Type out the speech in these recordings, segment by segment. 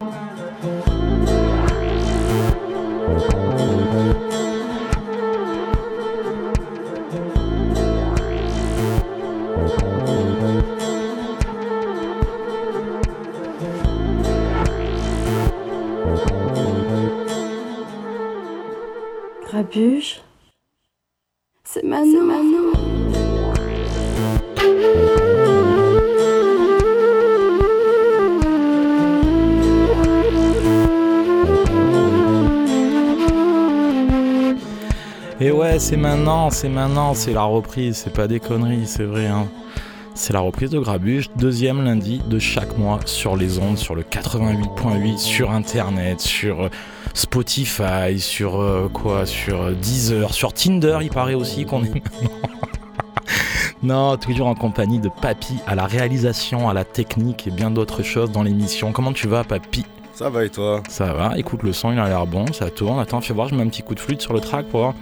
Grabuge, ouais, c'est maintenant, c'est maintenant, c'est la reprise, c'est pas des conneries, c'est vrai. Hein. C'est la reprise de Grabuge, deuxième lundi de chaque mois sur les ondes, sur le 88.8, sur internet, sur euh, Spotify, sur euh, quoi, sur euh, Deezer, sur Tinder, il paraît aussi qu'on est maintenant. non, toujours en compagnie de Papy à la réalisation, à la technique et bien d'autres choses dans l'émission. Comment tu vas, Papy? Ça va et toi? Ça va, écoute, le son il a l'air bon, ça tourne. Attends, fais voir, je mets un petit coup de flûte sur le track pour voir.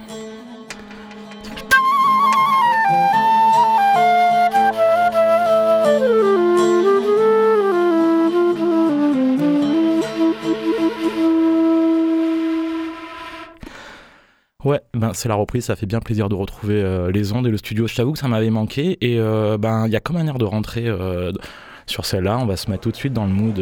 C'est la reprise, ça fait bien plaisir de retrouver euh, les ondes et le studio. Je t'avoue que ça m'avait manqué et euh, ben il y a comme un air de rentrée euh, sur celle-là. On va se mettre tout de suite dans le mood.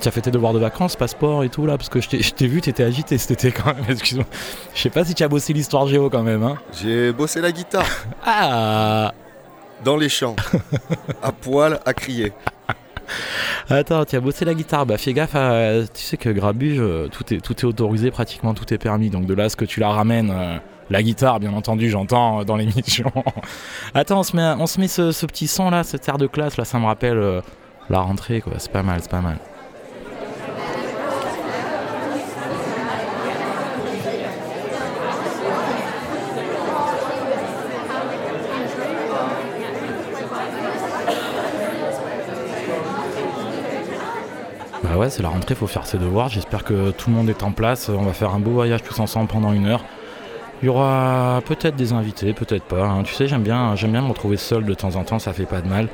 Tu as fait tes devoirs de vacances, passeport et tout là, parce que je t'ai- je t'ai vu, t'étais agité cet été quand même. Excuse-moi. Je sais pas si tu as bossé l'histoire géo quand même. Hein. J'ai bossé la guitare Ah dans les champs, à poil, à crier. Attends, tu as bossé la guitare, bah fais gaffe. Tu sais que Grabuge, euh, tout est, tout est autorisé, pratiquement tout est permis. Donc de là, ce que tu la ramènes, euh, la guitare, bien entendu, j'entends euh, dans l'émission. Attends, on se met, ce petit son là, cette air de classe là, ça me rappelle euh, la rentrée quoi. C'est pas mal, c'est pas mal. Ouais, c'est la rentrée, faut faire ses devoirs. J'espère que tout le monde est en place. On va faire un beau voyage tous ensemble pendant une heure. Il y aura peut-être des invités, peut-être pas. hein. Tu sais, j'aime bien, j'aime bien me retrouver seul de temps en temps, ça fait pas de mal.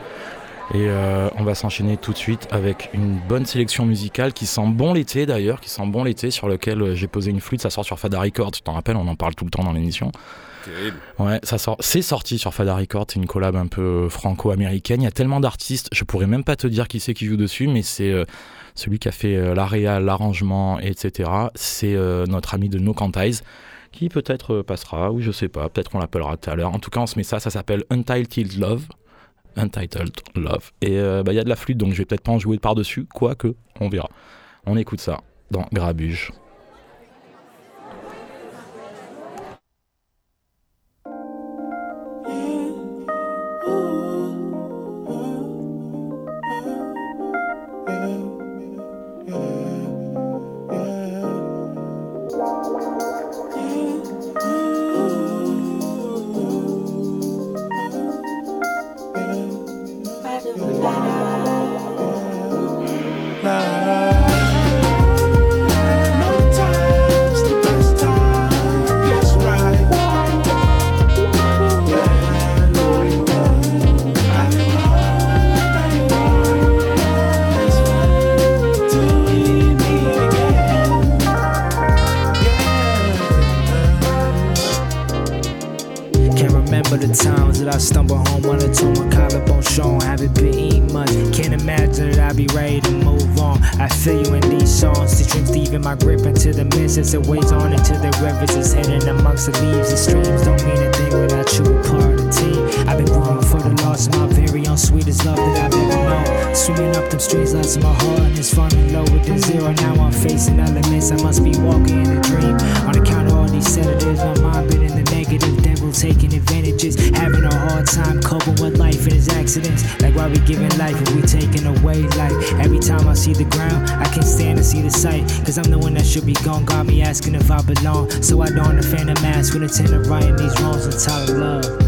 Et euh, on va s'enchaîner tout de suite avec une bonne sélection musicale qui sent bon l'été d'ailleurs, qui sent bon l'été, sur lequel euh, j'ai posé une flûte. Ça sort sur Fada Records, tu t'en rappelles, on en parle tout le temps dans l'émission. Terrible. Ouais, ça sort, c'est sorti sur Fada Records, c'est une collab un peu franco-américaine. Il y a tellement d'artistes, je pourrais même pas te dire qui c'est qui joue dessus, mais c'est euh, celui qui a fait euh, l'area, l'arrangement, etc. C'est euh, notre ami de No Quantize, qui peut-être euh, passera, ou je sais pas, peut-être qu'on l'appellera tout à l'heure. En tout cas, on se met ça, ça s'appelle Untitled Love. Untitled Love. Et bah, il y a de la flûte, donc je vais peut-être pas en jouer par-dessus, quoique, on verra. On écoute ça dans Grabuge. The my grip into the mist as it weighs on into the rivers. It's hidden amongst the leaves and streams. Don't mean a thing without you, a part of the team. I've been growing for the loss of my very own sweetest love that I've ever known. Swimming up them streets, lost my heart, and it's falling low with the zero. Now I'm facing elements. I must be walking in a dream. On account of these sedatives, my mind been in the negative. Devil taking advantages, having a hard time coping with life and its accidents. Like why we giving life if we taking away life? Every time I see the ground, I can't stand to see the sight. Cause I'm the one that should be gone. Got me asking if I belong. So I don the phantom mask with intent of righting these wrongs and of love.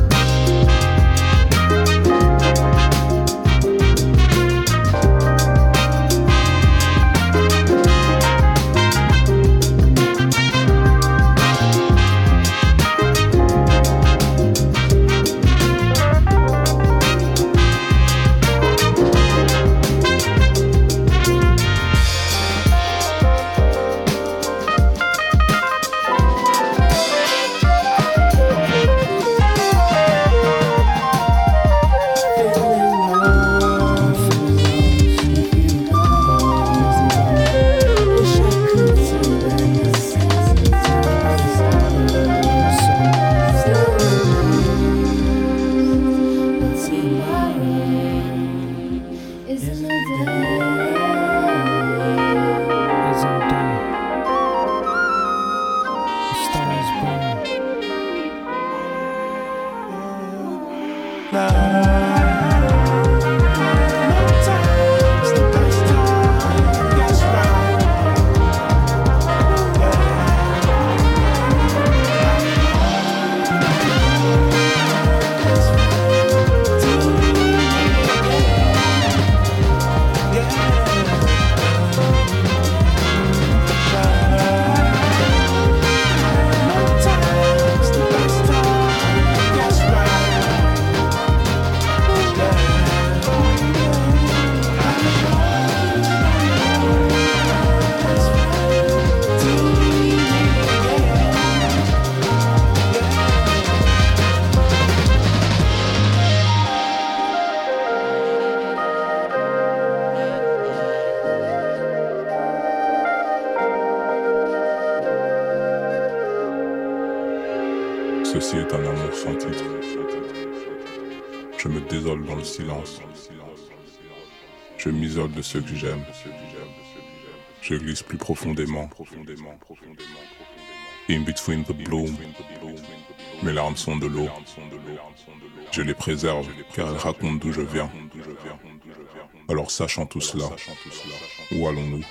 Plus profondément. In between the. Mes larmes sont de l'eau. Je les préserve car elles racontent d'où je viens. Alors sachant tout cela, où allons-nous?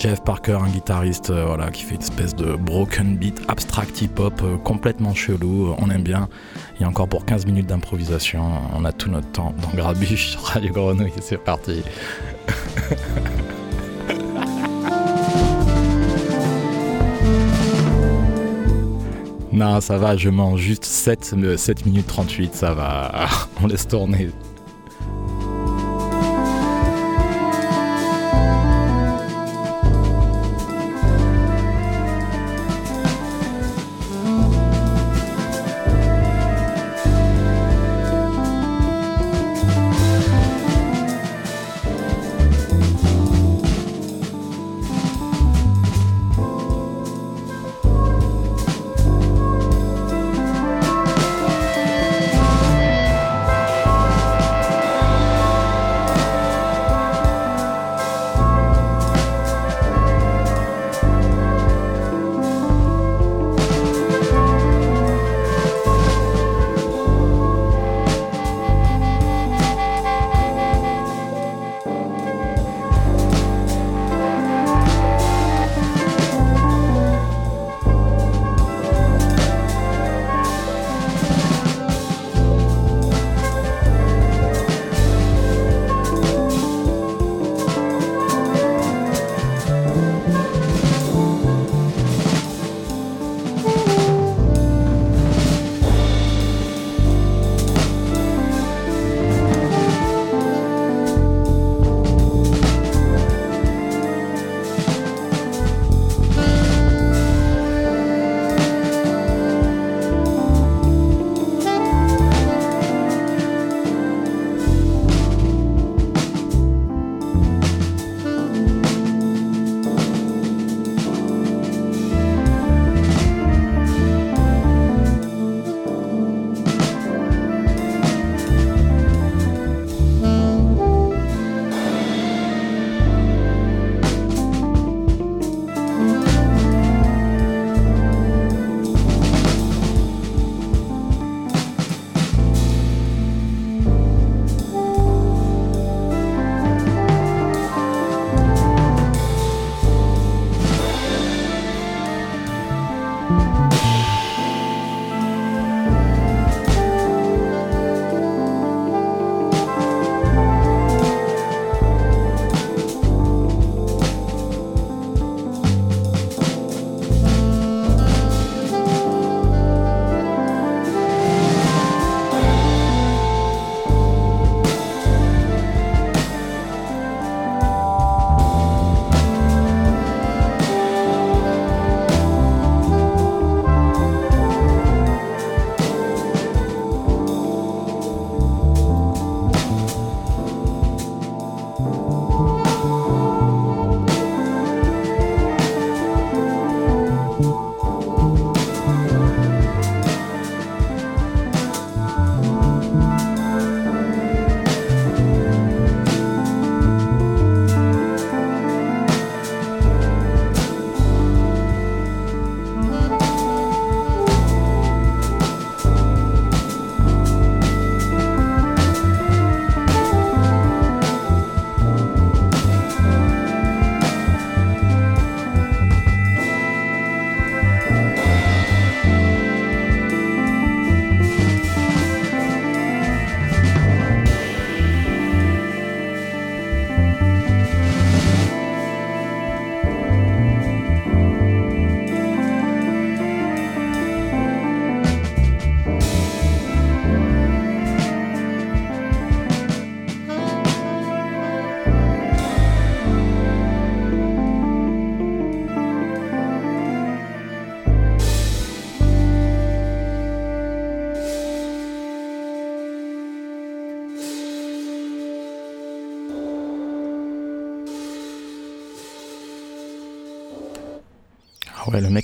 Jeff Parker, un guitariste euh, voilà, qui fait une espèce de broken beat abstract hip-hop euh, complètement chelou. On aime bien. Il y a encore pour 15 minutes d'improvisation. On a tout notre temps dans Grabuche Radio Grenouille. C'est parti. non, ça va, je mange juste 7, 7 minutes 38, ça va. On laisse tourner.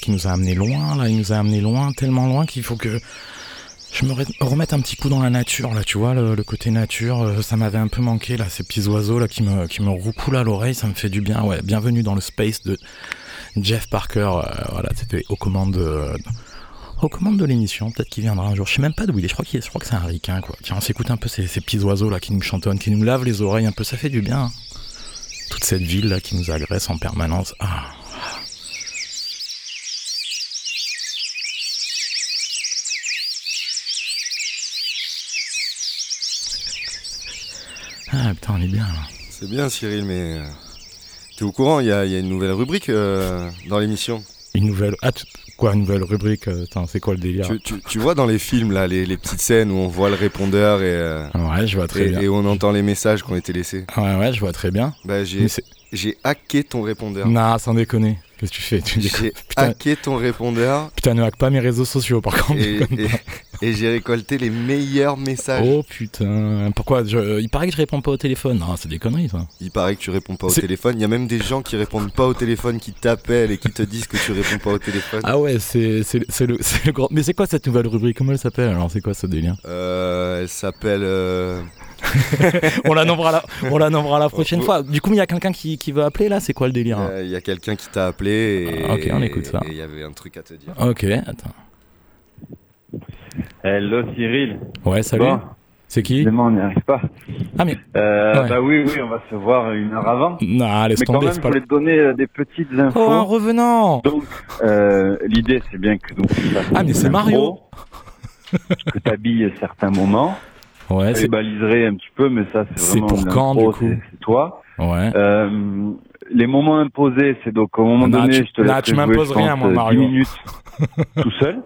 Il nous a amené loin, là. Il nous a amené loin, tellement loin qu'il faut que je me re- remette un petit coup dans la nature, là. Tu vois, le, côté nature, euh, ça m'avait un peu manqué, là. Ces petits oiseaux, là, qui me, qui me roucoulent à l'oreille, ça me fait du bien. Ouais, bienvenue dans le space de Jeff Parker. euh, voilà, c'était aux commandes de, aux commandes de l'émission. Peut-être qu'il viendra un jour. Je sais même pas d'où il est. Je crois, qu'il est- je crois que c'est un ricain, quoi. Tiens, on s'écoute un peu ces, ces petits oiseaux, là, qui nous chantonnent, qui nous lavent les oreilles un peu. Ça fait du bien. hein. Toute cette ville, là, qui nous agresse en permanence. Ah. Putain, on est bien là. C'est bien, Cyril, mais. euh, T'es au courant, il y, a il y a une nouvelle rubrique euh, dans l'émission. Une nouvelle. Ah, tu- quoi, une nouvelle rubrique euh, c'est quoi le délire? Tu, tu- tu vois dans les films, là, les, les petites scènes où on voit le répondeur et, euh, Ouais, je vois très et, bien. et on entend les messages qui ont été laissés. Ouais, ouais, je vois très bien. Bah, j'ai hacké ton répondeur. Nah, sans déconner. Qu'est-ce que tu fais tu. J'ai Putain, hacké ton répondeur putain, ne hack pas mes réseaux sociaux par contre. et, j'ai récolté les meilleurs messages. Oh putain, pourquoi je... Il paraît que je réponds pas au téléphone. Non, c'est des conneries ça. Il paraît que tu réponds pas au téléphone. Il y a même des gens qui répondent pas au téléphone, qui t'appellent et qui te disent que tu réponds pas au téléphone. Ah ouais, c'est le, le grand. Mais c'est quoi cette nouvelle rubrique? Comment elle s'appelle Alors, c'est quoi ce délire? Euh, elle s'appelle. euh, On la nommera la, on la nommera la prochaine Oh, oh. fois. Du coup, il y a quelqu'un qui, qui veut appeler là? C'est quoi le délire? Euh, Il y a quelqu'un qui t'a appelé et Ah, ok, on écoute ça. et il y avait un truc à te dire. Ok, attends. Hello Cyril. Ouais, salut. Bon, C'est qui évidemment, on n'y arrive pas. Ah, mais. Euh, Ouais. Bah oui, oui, on va se voir une heure avant. Non, laisse Mais quand tomber, même, c'est je pas voulais te donner euh, des petites infos. Oh, un revenant Donc, euh, l'idée, c'est bien que donc, Ah, mais c'est Mario. que tu habilles certains moments. Ouais, Je c'est. baliserai un petit peu, mais ça, c'est C'est vraiment pour une quand, du coup c'est- C'est toi. Ouais. Euh, les moments imposés, c'est donc au moment Non, donné, tu- je te laisse tu m'imposes rien, moi, Mario. 10 minutes tout seul.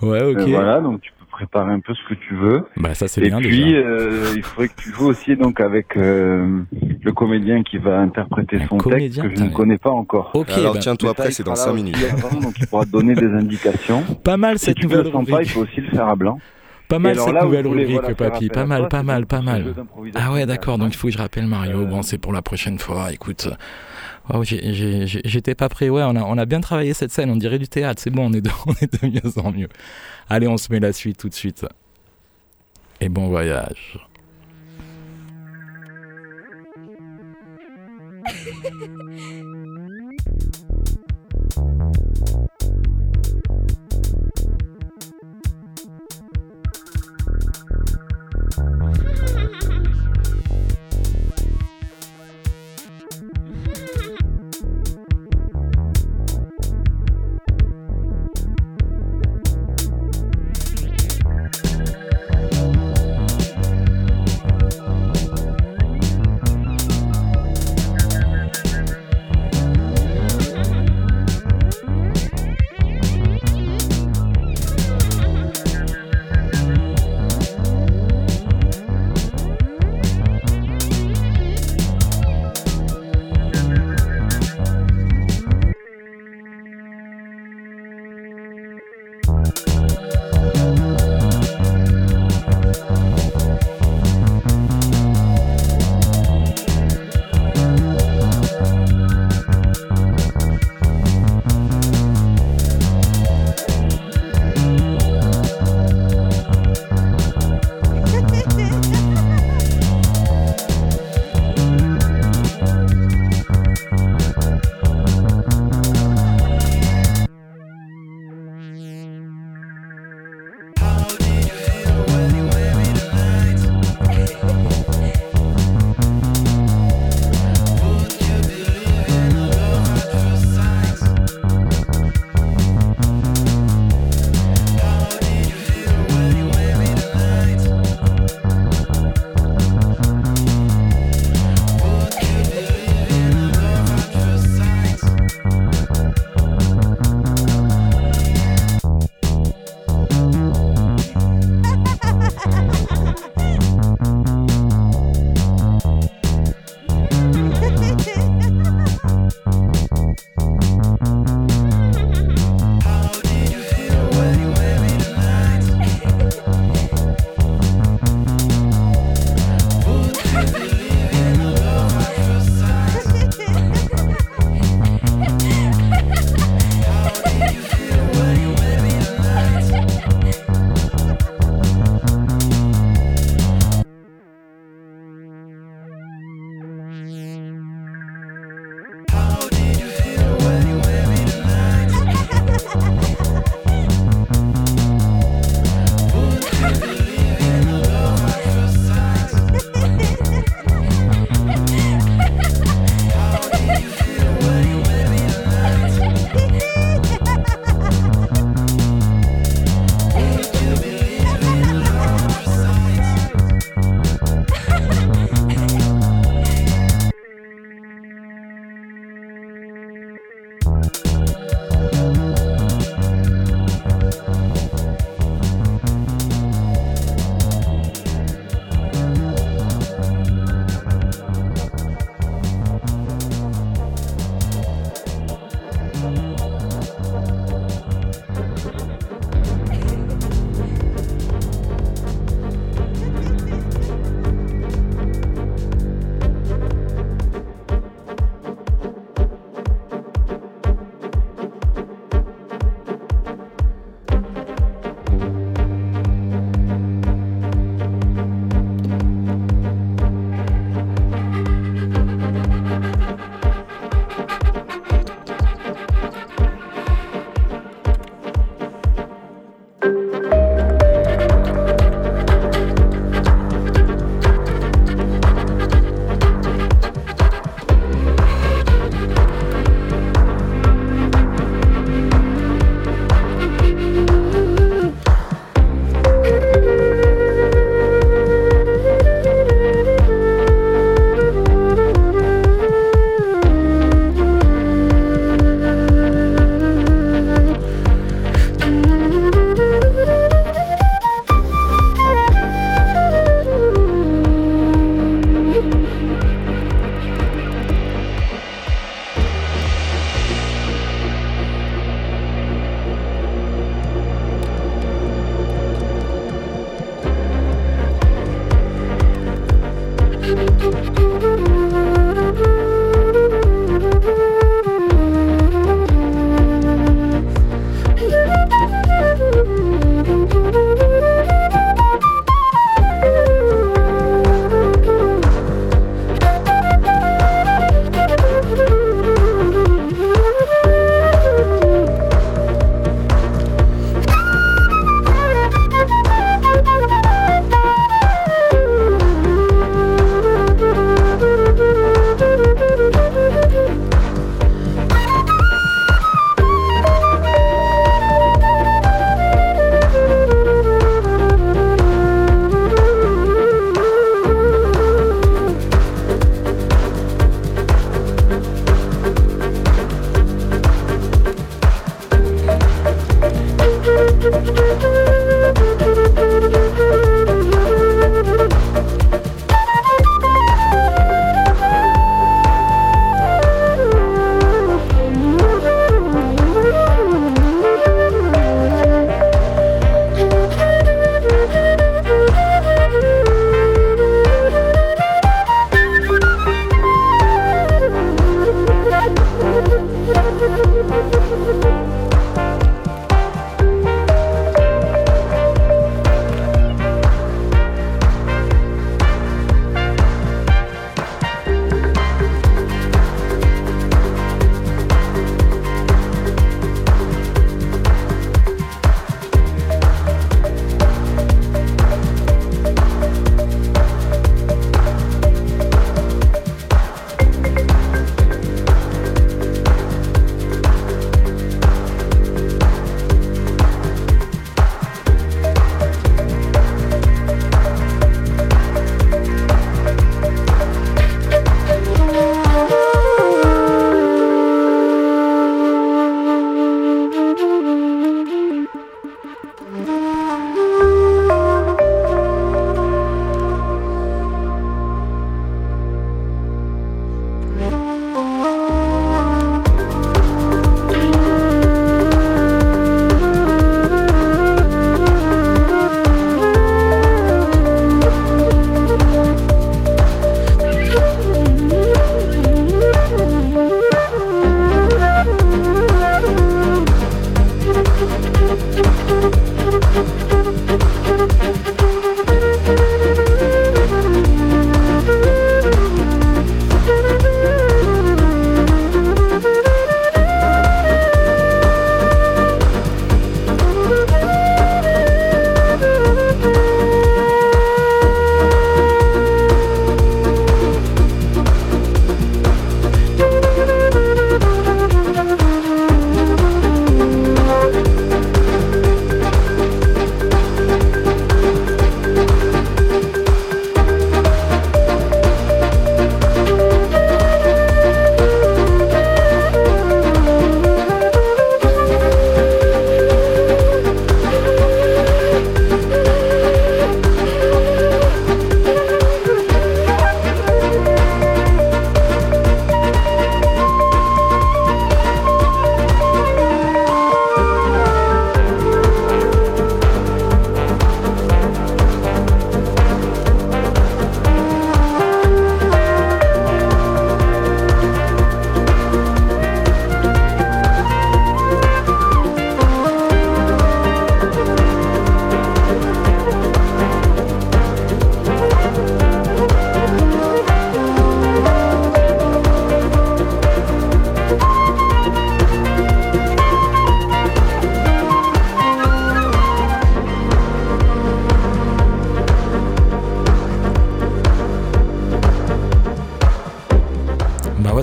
Ouais, ok. Euh, voilà, donc tu peux préparer un peu ce que tu veux. Bah, ça, c'est Et bien puis, déjà. euh, il faudrait que tu joues aussi donc avec euh, le comédien qui va interpréter Un son comédien, texte que je ne connais pas encore. Ok, Alors bah, tiens-toi il c'est dans sera 5 là minutes. avant, donc il pourra te donner des indications. pas mal Si cette tu ne nouvelle le sens pas, il faut aussi le faire à blanc. Pas mal cette là nouvelle rubrique, voilà, papy. Pas mal, toi, pas mal, pas mal. Ah ouais, d'accord, donc il faut que je rappelle Mario. Euh, Bon, c'est pour la prochaine fois, écoute. Oh, j'ai- j'ai- j'ai- J'étais pas prêt, ouais, on a, on a bien travaillé cette scène, on dirait du théâtre, c'est bon, on est, de, on est de mieux en mieux. Allez, on se met la suite tout de suite. Et bon voyage.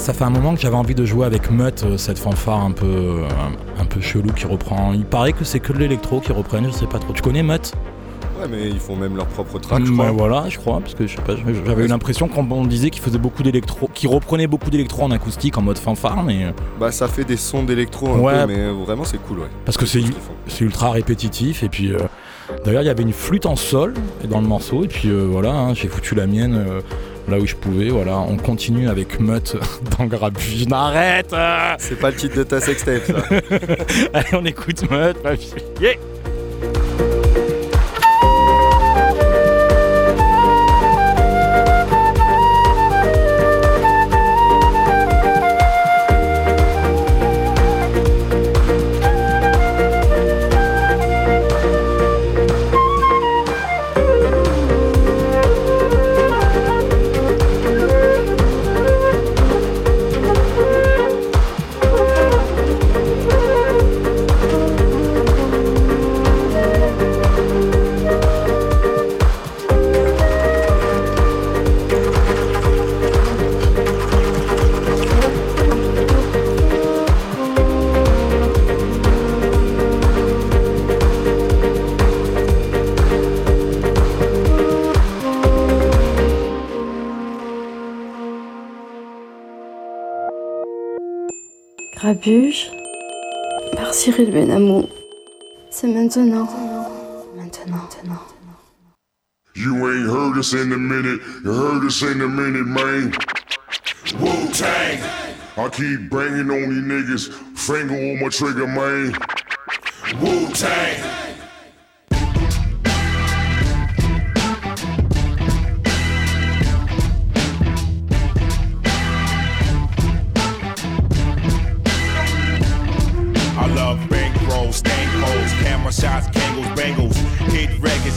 ça fait un moment que j'avais envie de jouer avec Mutt, euh, cette fanfare un peu, euh, un, peu chelou qui reprend. Il paraît que c'est que de l'électro qui reprennent, je sais pas trop. Tu connais Mutt? Ouais, mais ils font même leur propre track, je Ouais, crois. voilà, je crois, parce que je sais pas, j'avais eu l'impression qu'on disait qu'ils faisaient beaucoup d'électro, qu'ils reprenaient beaucoup d'électro en acoustique, en mode fanfare, mais euh, Bah, ça fait des sons d'électro un Ouais. peu, mais vraiment, c'est cool, ouais. parce que c'est ce ultra répétitif. Et puis, euh, d'ailleurs, il y avait une flûte en sol dans le morceau. Et puis euh, voilà, hein, j'ai foutu la mienne euh, là où je pouvais. Voilà, on continue avec Mutt dans Grabuge. Arrête euh C'est pas le titre de ta sextape, ça. Allez, on écoute fille. Yeah C'est maintenant. Maintenant, maintenant. You ain't heard us in a minute, you heard us in a minute, man. Wu Tang! I keep banging on these niggas, finger on my trigger, man. Wu Tang!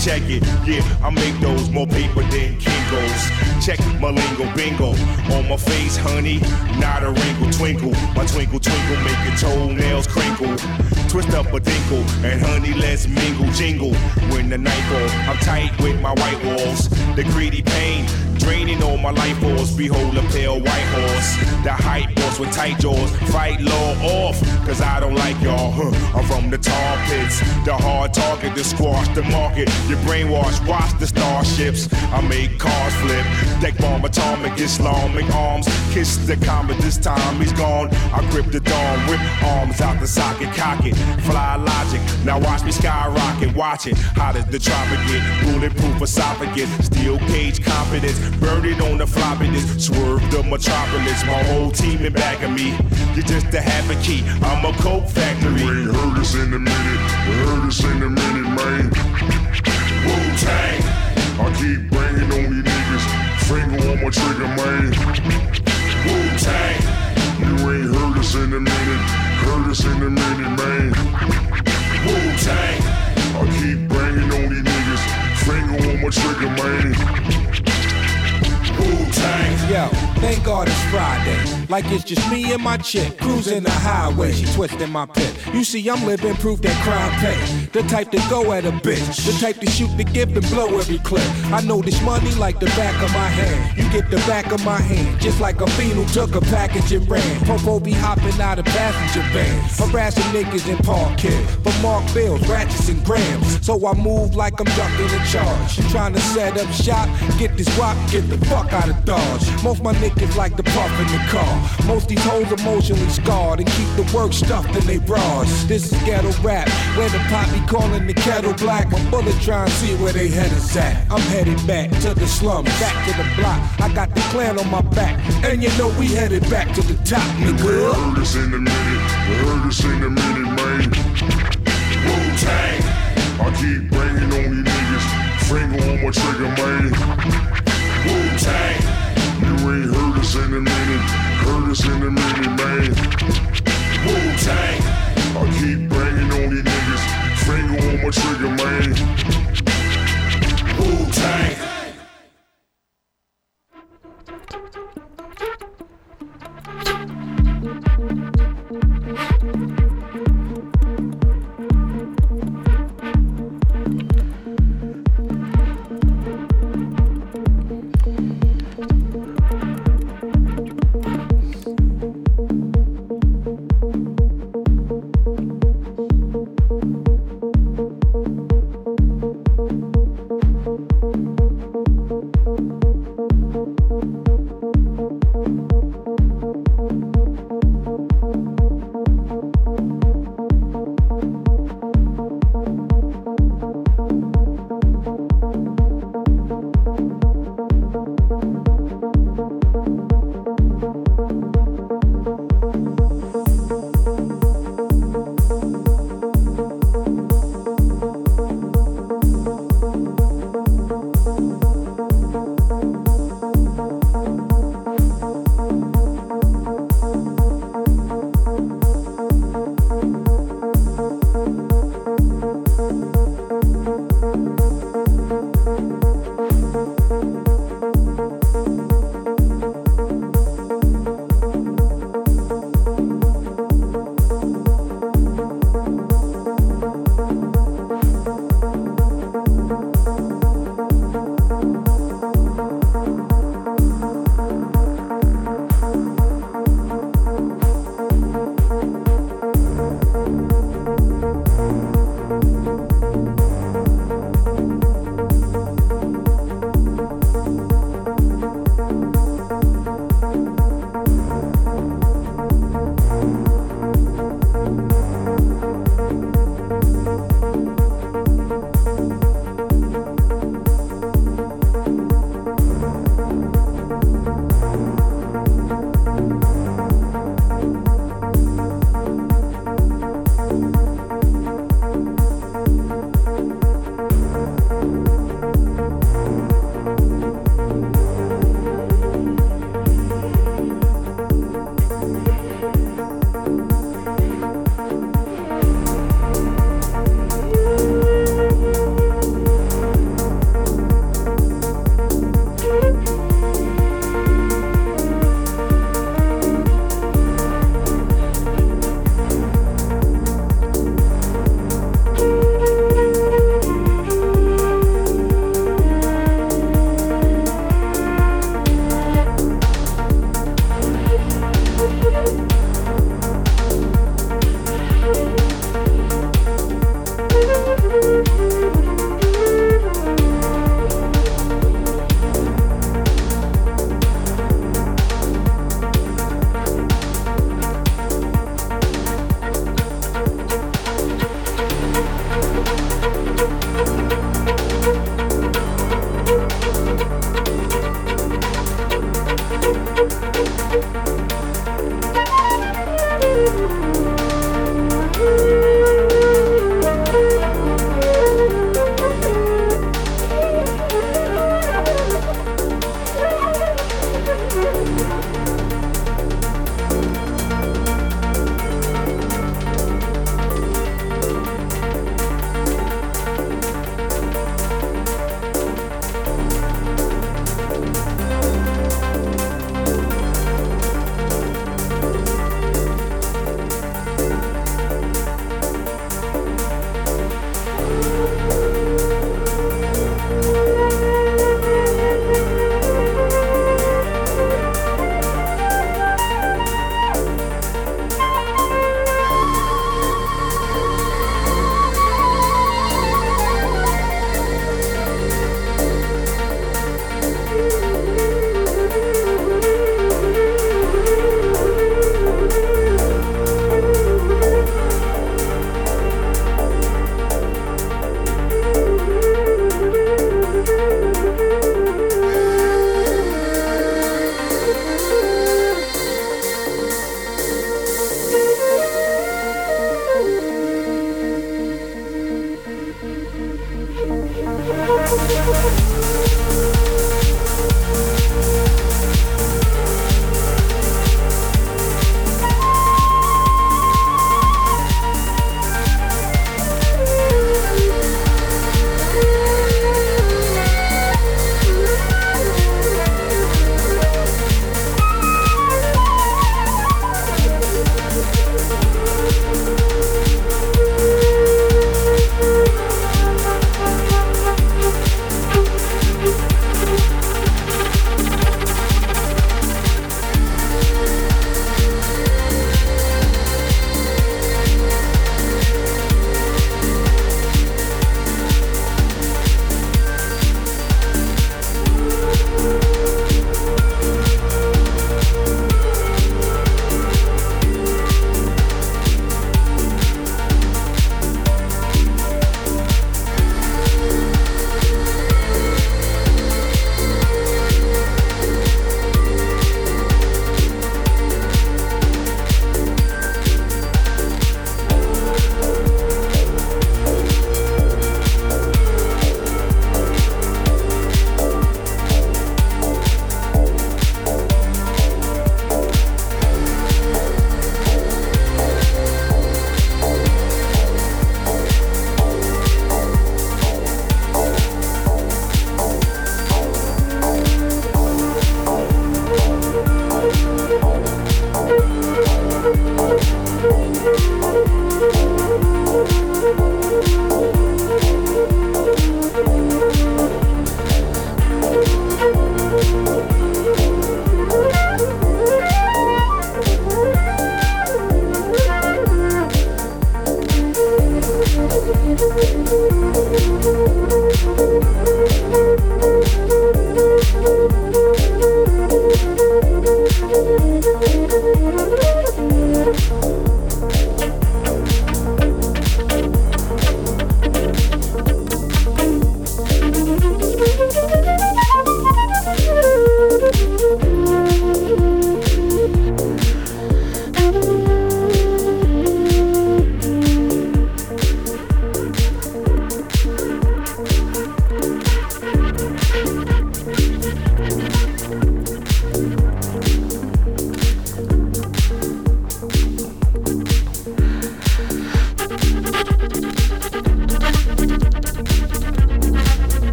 Check it. Yeah, I make those more paper than Kingos. Check my lingo, bingo. On my face, honey, not a wrinkle, twinkle. My twinkle, twinkle, make your toenails crinkle. Twist up a dinkle, and honey, let's mingle, jingle. When the night falls, I'm tight with my white walls. The greedy pain Draining all my life force, behold a pale white horse. The hype boss with tight jaws, fight law off, cause I don't like y'all. Huh. I'm from the tar pits, the hard target to squash the market. You brainwash, watch the starships. I make cars flip, deck bomb atomic, Islamic arms. Kiss the comet, this time he's gone. I grip the dawn, rip arms out the socket, cock it. Fly logic, now watch me skyrocket, watch it. How does the tropic get? Bulletproof esophagus, steel cage confidence. Burn it on the floppiness, swerve the metropolis. My whole team in back of me. You're just a habit key. I'm a coke factory. You ain't heard us in a minute. You heard us in a minute, man. Wu Tang. I keep banging on these niggas. Finger on my trigger, man. Wu Tang. You ain't heard us in a minute. Heard us in a minute, man. Wu Tang. I keep banging on these niggas. Finger on my trigger, man. Yo, thank God it's Friday. Like it's just me and my chick cruising the highway. She twisting my pit. You see, I'm living proof that crime pay. The type to go at a bitch. The type to shoot the gift and blow every clip. I know this money like the back of my hand. You get the back of my hand. Just like a who took a package and ran. Popo be hopping out of passenger vans. Harassing niggas in parking. For Mark Bills, ratchets and grams. So I move like I'm ducking a charge. Trying to set up shop, get this wop, get the fuck out of Dodge. Most my niggas like to puff in the car. Most these hoes emotionally scarred and keep the work stuffed in they bras. This is ghetto rap, where the poppy calling the kettle black. My bullet trying to see where they head is at. I'm headed back to the slums, back to the block. I got the clan on my back, and you know we headed back to the top, nigga. You heard us in a minute, you heard us in a minute, man. Wu Tang. I keep banging on these niggas, finger on my trigger, man. Wu Tang. You ain't heard us in a minute, Curtis in a minute, man. Wu Tang. I keep banging on these niggas, finger on my trigger, man. Wu Tang.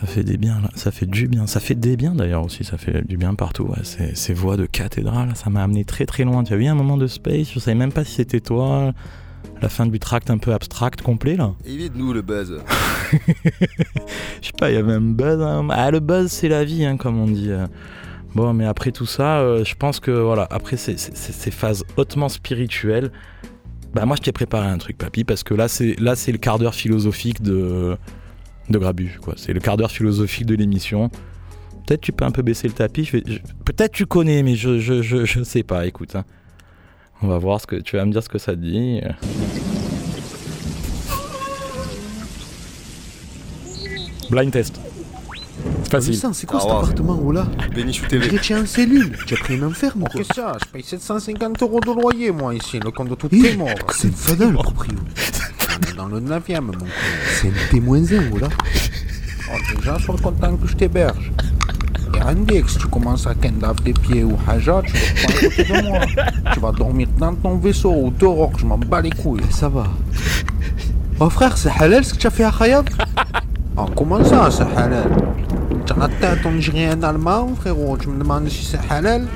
Ça fait des biens, là. Ça fait du bien. Ça fait des biens, d'ailleurs, aussi. Ça fait du bien partout. Ouais. Ces, ces voix de cathédrale, ça m'a amené très très loin. Tu as vu un moment de space? Je savais même pas si c'était toi. La fin du tract un peu abstract, complet, là. Évite-nous le buzz. Je sais pas, il y avait un buzz. hein. Ah, le buzz, c'est la vie, hein, comme on dit. Bon, mais après tout ça, euh, je pense que, voilà, après ces- ces phases hautement spirituelles, bah moi, je t'ai préparé un truc, papy, parce que là, c'est là c'est le quart d'heure philosophique de, de Grabu, quoi. C'est le quart d'heure philosophique de l'émission. Peut-être tu peux un peu baisser le tapis. je vais- je- Peut-être tu connais, mais je, je, je, je sais pas, écoute. hein. On va voir ce que tu vas me dire ce que ça te dit. Blind test. C'est facile. Vincent, c'est quoi Ah, cet wow. appartement oh là Bénichou Je TV. tu es en cellule. Tu as pris un enferme ou quoi Qu'est-ce que ça Je paye 750 euros de loyer, moi, ici. Le compte de tout est mort. C'est une fada le proprio. On est dans le 9ème, mon con. C'est un T-1 oh là. Oh, déjà, sois content que je t'héberge. Et Randy, que si tu commences à kendave des pieds ou haja, tu te prends à côté de moi. Tu vas dormir dans ton vaisseau ou dehors, je m'en bats les couilles. Ça va. Oh frère, c'est halal ce que tu as fait à Khayab Oh, comment ça, c'est halal? Tu as la tête en Algérien allemand, frérot. Tu me demandes si c'est halal?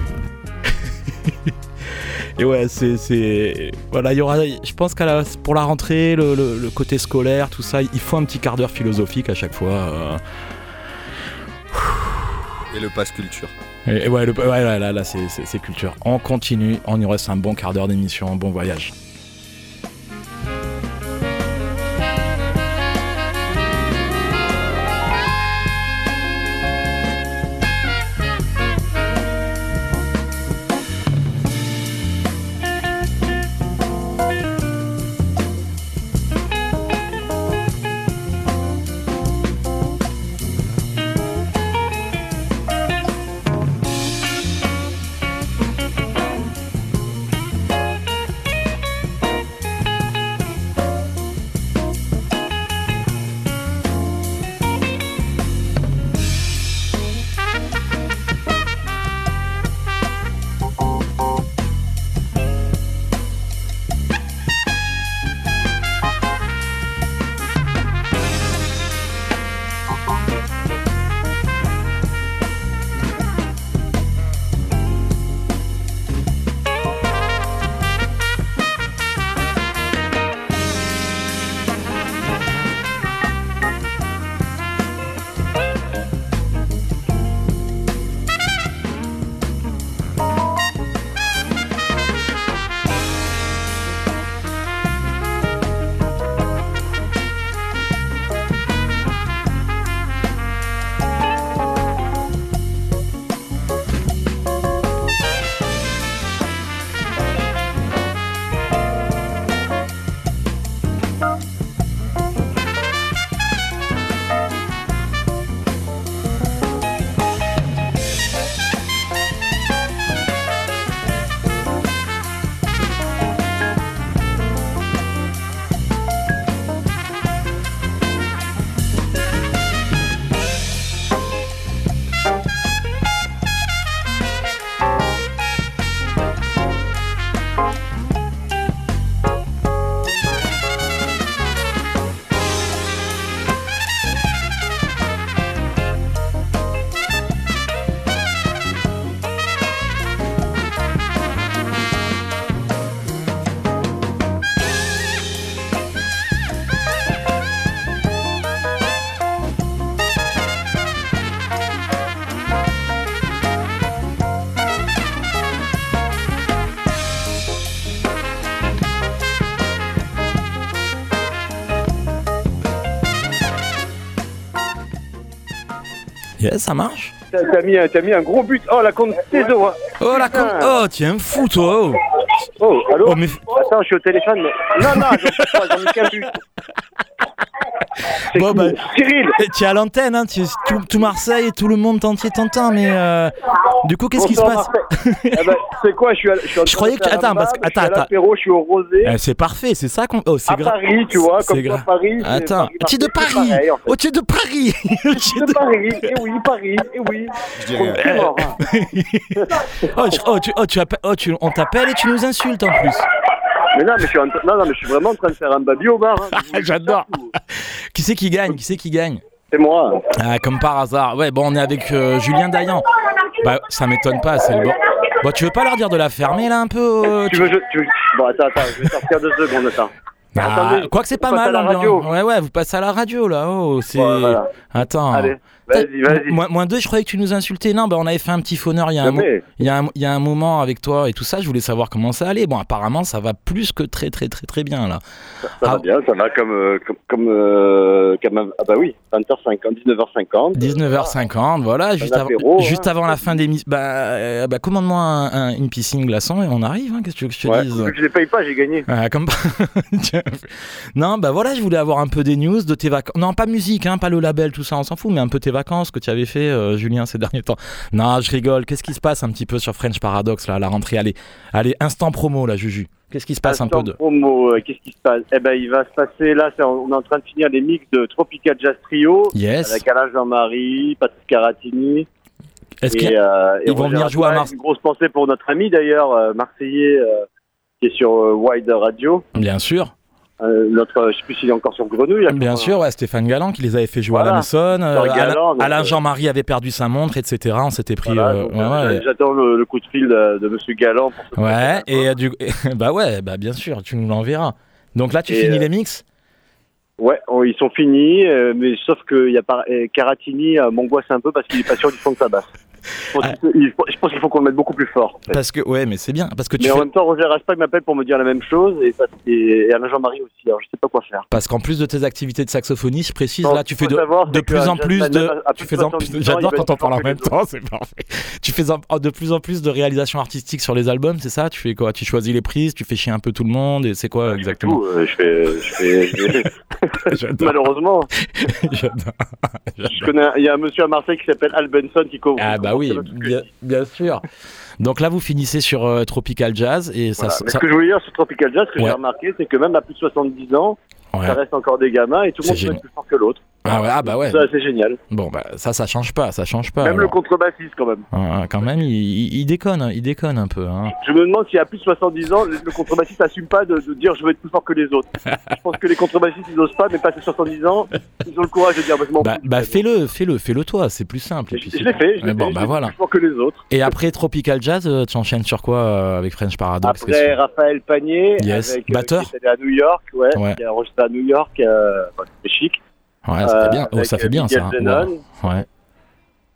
Et ouais, c'est. Voilà, il y aura. Je pense qu'à la... pour la rentrée, le, le- le côté scolaire, tout ça, il faut un petit quart d'heure philosophique à chaque fois. euh. Et le passe culture. Et, et ouais, le- ouais, là, là, là, c'est- culture. On continue, on y reste un bon quart d'heure d'émission, bon voyage. Yes, ça marche. T'as mis, un- t'as mis un gros but. Oh, la compte saison. Hein. Oh la con... Oh, tiens, fou toi oh. Oh, allô Oh, mais- Attends, je suis au téléphone. Mais... Non, non, j'en suis pas, j'en ai qu'un but. C'est Bon, bah, Cyril Eh, Tu es à l'antenne, hein, tu- tout, tout Marseille et tout le monde entier t'entend, mais euh, du coup, qu'est-ce qui se passe Marseille. eh ben, c'est quoi Je suis, à- je suis croyais que- attends, parce que- je suis à attends, attends. l'apéro, je suis au rosé. Eh, C'est parfait, c'est ça qu'on. Oh, c'est à grave. Paris, tu vois, comme C'est grave. Paris. c'est Attends, tu es de c'est Paris pareil, en fait. Oh, tu es de Paris Tu es de Paris, et oui, Paris, et oui. dirais- C'est mort, hein. oh, je- oh, tu, oh, tu appelles- oh, tu- on t'appelle et tu nous insultes en plus. Mais non, mais je suis, en train- non, non, mais je suis vraiment en train de faire un babi au bar. hein. J'adore. Qui c'est qui gagne? Qui c'est qui gagne? C'est moi. Ah, comme par hasard. Ouais, bon, on est avec euh, Julien Dayan. Bah, ça m'étonne pas, c'est le bon. Bon, tu veux pas leur dire de la fermer là un peu euh, Tu veux, je, tu veux- Bon, attends, attends, je vais sortir deux secondes, attends. Ah, Attendez, quoi que c'est pas mal à la l'ambiance. radio. Ouais, ouais, vous passez à la radio là. Oh, c'est. Ouais, voilà. Attends. Allez, vas-y, vas-y. Moins, moins deux, je croyais que tu nous insultais. Non, bah on avait fait un petit fauneur il y a un, il y a un, il y a un moment avec toi et tout ça. Je voulais savoir comment ça allait. Bon, apparemment, ça va plus que très, très, très, très bien là. Ça Ah. va bien, ça va comme. euh, comme, comme, euh, comme- ah bah oui, 20h50, 19h50. 19h50, voilà, juste, avant, apéro, hein. juste avant la fin des Bah, euh, bah commande-moi un- un- une piscine glaçon et on arrive. hein, Qu'est-ce que tu veux que je te Ouais, dise je les paye pas, j'ai gagné. Ah, comme... Non, bah voilà, je voulais avoir un peu des news de tes vacances. Non, pas musique, hein, pas le label, tout ça, on s'en fout, mais un peu tes vacances que tu avais fait, euh, Julien, ces derniers temps. Non, je rigole. Qu'est-ce qui se passe un petit peu sur French Paradox, là, à la rentrée? Allez, allez, instant promo, là, Juju. Qu'est-ce qui se passe un peu Instant de. promo, euh, qu'est-ce qui se passe? Eh ben, il va se passer là, on est en train de finir les mix de Tropical Jazz Trio. Yes. Avec Alain Jean-Marie, Patrick Caratini. Est-ce qu'ils euh, vont venir jouer à Raphaël. Mars Une grosse pensée pour notre ami d'ailleurs, euh, Marseillais, qui est sur Wide Radio. Bien sûr. Euh, notre, je sais plus s'il est encore sur Grenouille. là, Bien sûr, ouais, Stéphane Galland qui les avait fait jouer à la Voilà. Massonne. euh, Alain, euh, Jean-Marie avait perdu sa montre, etc. On s'était pris. Voilà, euh, donc, ouais, ouais. J'attends le, le coup de fil de, de Monsieur Galland. Pour Ouais, et du bah ouais, bah bien sûr, tu nous l'enverras. Donc là, tu Et, finis les mix? Ouais, ils sont finis, mais sauf que y a et Caratini m'angoisse un peu parce qu'il est pas sûr du fond de sa basse. Je pense qu'il faut- il faut- je pense qu'il faut qu'on le mette beaucoup plus fort. en fait. Parce que ouais, mais c'est bien parce que tu Mais en même temps, Roger Raspail m'appelle pour me dire la même chose et, et, et Alain Jean-Marie aussi. Alors je sais pas quoi faire. parce qu'en plus de tes activités de saxophoniste, je précise Non, là, tu fais de, savoir, plus en plus de même à tu plus fais de en- 70 ans, il j'adore quand on parle en même temps, c'est parfait. Tu fais de plus en plus de réalisations artistiques sur les albums, c'est ça? Tu fais quoi? Tu choisis les prises, tu fais chier un peu tout le monde et c'est quoi exactement? euh, je fais, malheureusement. Il y a un monsieur à Marseille qui s'appelle Al Benson qui couvre. Ah bah oui, bien, bien sûr. Donc là, vous finissez sur euh, Tropical Jazz et ça, Voilà. Mais ça- ce que je voulais dire sur Tropical Jazz, ce que Ouais. j'ai remarqué, c'est que même à plus de 70 ans, Ouais. ça reste encore des gamins et tout le monde peut être plus fort que l'autre. Ah ouais, ah bah ouais. Ça, c'est génial. Bon bah ça, ça change pas, ça change pas. Même le contrebassiste, quand même. Ah, quand même, il, il- il déconne, il déconne un peu. Hein. Je me demande si à plus de 70 ans, le, contrebassiste n'assume pas de, de dire je veux être plus fort que les autres. je pense que les contrebassistes, ils n'osent pas, mais passé 70 ans, ils ont le courage de dire bah, je m'en Bah, bah fais-le, fais-le, fais-le toi, c'est plus simple. et puis Je l'ai fait, je l'ai bon, fait, bah voilà. plus fort que les autres. Et après Tropical Jazz, euh, tu enchaînes sur quoi euh, avec French Paradox Après, Raphaël Panier, Yes. avec, euh, Batteur qui est allé à New York, ouais, Ouais. qui a enregistré à New York, euh, enfin, c'était chic. Ouais, ça Euh, fait bien. Oh, avec, ça fait euh, bien ça. Wow. Ouais.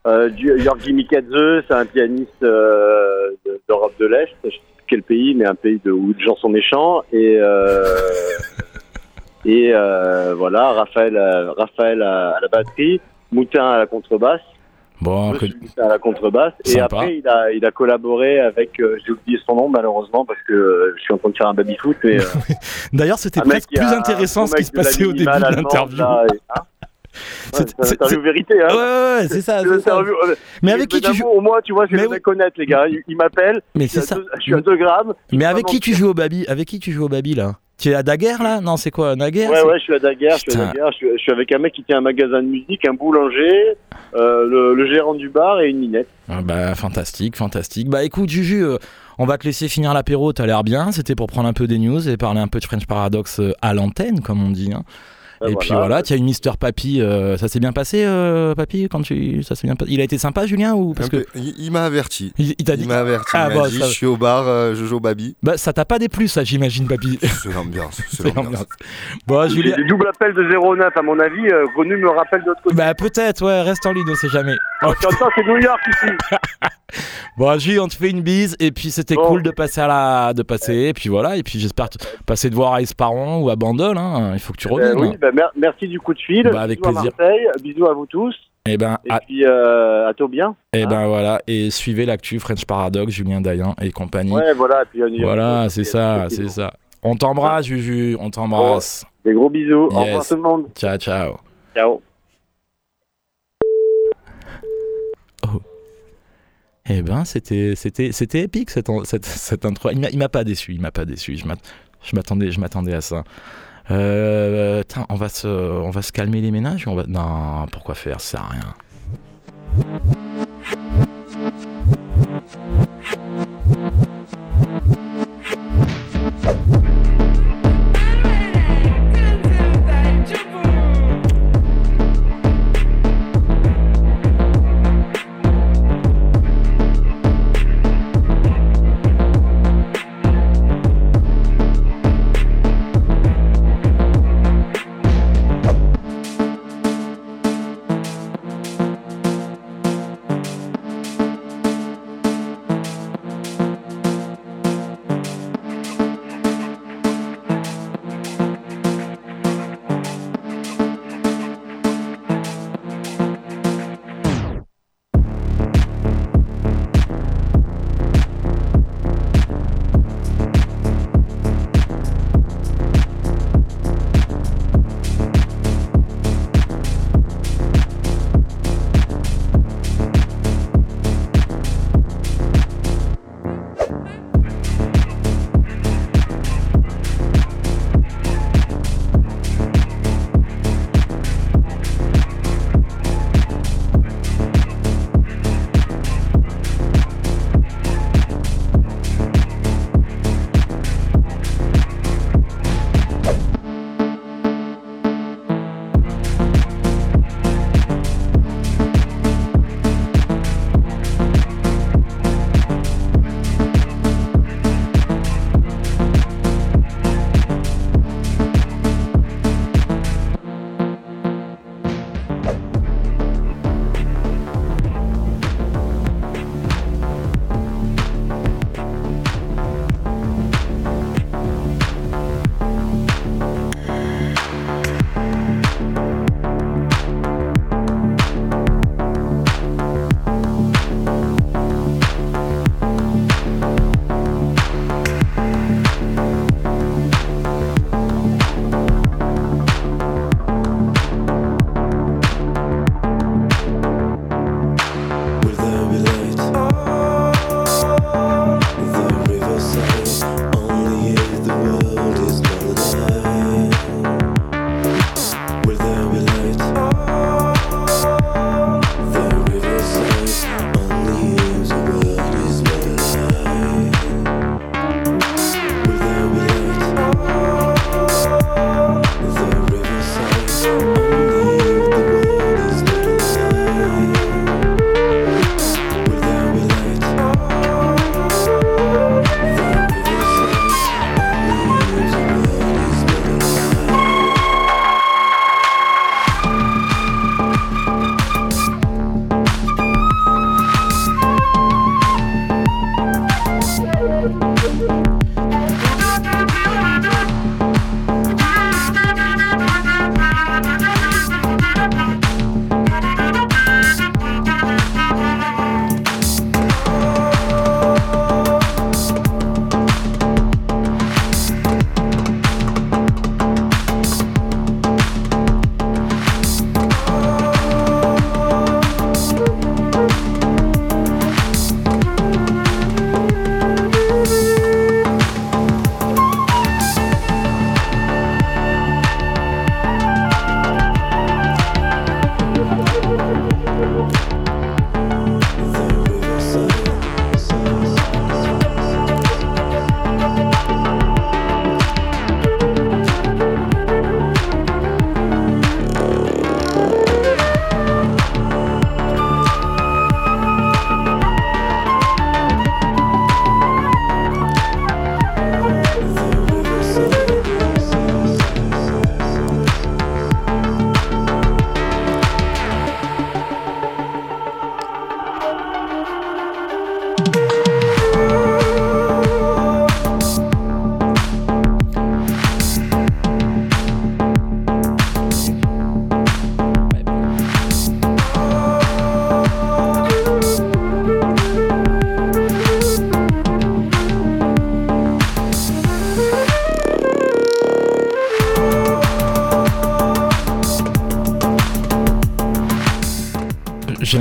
Euh, Yorgi Mikadze, c'est un pianiste euh, de- d'Europe de l'Est, je sais plus quel pays, mais un pays de, où les gens sont méchants. Et, euh, et euh, voilà, Raphaël, euh, Raphaël à, à la batterie, Moutin à la contrebasse. Bon, Moutin à la contrebasse. Et après, il a, il a collaboré avec, euh, j'ai oublié son nom malheureusement parce que euh, je suis en train de faire un baby-foot. Euh, D'ailleurs, c'était presque plus intéressant ce qui se la passait au début de l'interview. hein Ouais, C'est- c'est- vérité, hein. Ouais, c'est ça, Mais avec qui tu joues Au moins, tu vois, je Mais les connaître, les gars. Il, il m'appelle. Mais je suis c'est ça. deux- Je suis à 2 grammes. Mais avec qui tu joues au baby Avec qui tu joues au baby là? Tu es à Daguerre là? Non, c'est quoi Daguerre? Ouais, ouais, je suis à Daguerre, je suis à. Daguerre, je suis, je suis avec un mec qui tient un magasin de musique, un boulanger, euh, le, le gérant du bar et une minette. Ah bah fantastique, fantastique. Bah écoute Juju, euh, on va te laisser finir l'apéro, t'as l'air bien. C'était pour prendre un peu des news et parler un peu de French Paradox euh, à l'antenne, comme on dit. hein. Ben et puis voilà. tu as eu Mister Papy. euh, ça s'est bien passé, euh, Papy quand tu... ça s'est bien passé Il a été sympa, Julien ou parce que Il, il m'a averti. il, il t'a dit Il m'a averti. Ah, il m'a bon, dit ça- je suis au bar, euh, je joue au baby. Bah ça t'a pas déplu ça, j'imagine, Papy. C'est l'ambiance. C'est C'est l'ambiance. l'ambiance. Bon, Julien. des doubles appels de 09, à mon avis, euh, Grenouille me rappelle de l'autre côté. Bah peut-être, ouais, reste en ligne, on sait jamais. Oh, Tu entends, c'est New York ici. Bon, Jules, on te fait une bise et puis c'était Bon. cool de passer à la, de passer et puis voilà et puis j'espère passer de voir à Esparon ou à Bandol. Hein. Il faut que tu Euh, reviennes. oui, bah, mer- merci du coup de fil. Bah, avec bisous plaisir. À Marseille, bisous à vous tous. Et ben, Et à- puis euh, à toi bien. et ben voilà et suivez l'actu French Paradox, Julien Dayan et compagnie. Ouais, voilà. Et puis, on y- Voilà, c'est ça, c'est ça. On t'embrasse, Juju, on t'embrasse. Des gros bisous. Au Yes. revoir tout le monde. Ciao, ciao. Ciao. Eh ben, c'était, c'était, c'était épique cette, cette, cette intro. Il m'a, pas déçu, il m'a pas déçu. M'attendais, je m'attendais à ça. Euh, on va se, on va se calmer les ménages. On va, non, pourquoi faire? Ça sert rien.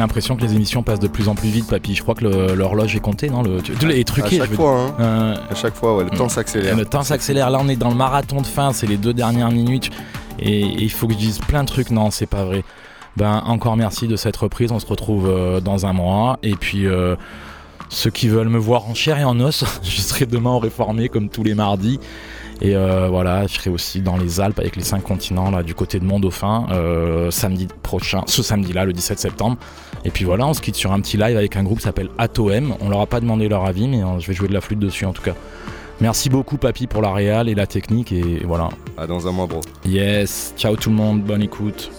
L'impression que les émissions passent de plus en plus vite, papy. Je crois que l'horloge est comptée, non le, tu- est truquée. À chaque fois, hein. Euh, À chaque fois, ouais, le temps s'accélère. Le temps s'accélère. Là, on est dans le marathon de fin. C'est les deux dernières minutes. Et et il faut que je dise plein de trucs. Non, c'est pas vrai. Ben, encore merci de cette reprise. On se retrouve euh, dans un mois. Et puis, euh, ceux qui veulent me voir en chair et en os, je serai demain au Réformé comme tous les mardis. Et euh, voilà, je serai aussi dans les Alpes avec les cinq continents, là, du côté de Mont-Dauphin, euh, samedi prochain, ce samedi-là, le 17 septembre. Et puis voilà, on se quitte sur un petit live avec un groupe qui s'appelle Atom. On leur a pas demandé leur avis, mais euh, je vais jouer de la flûte dessus en tout cas. Merci beaucoup, papy, pour la réal et la technique. Et voilà. À dans un mois, bro. Yes, ciao tout le monde, bonne écoute.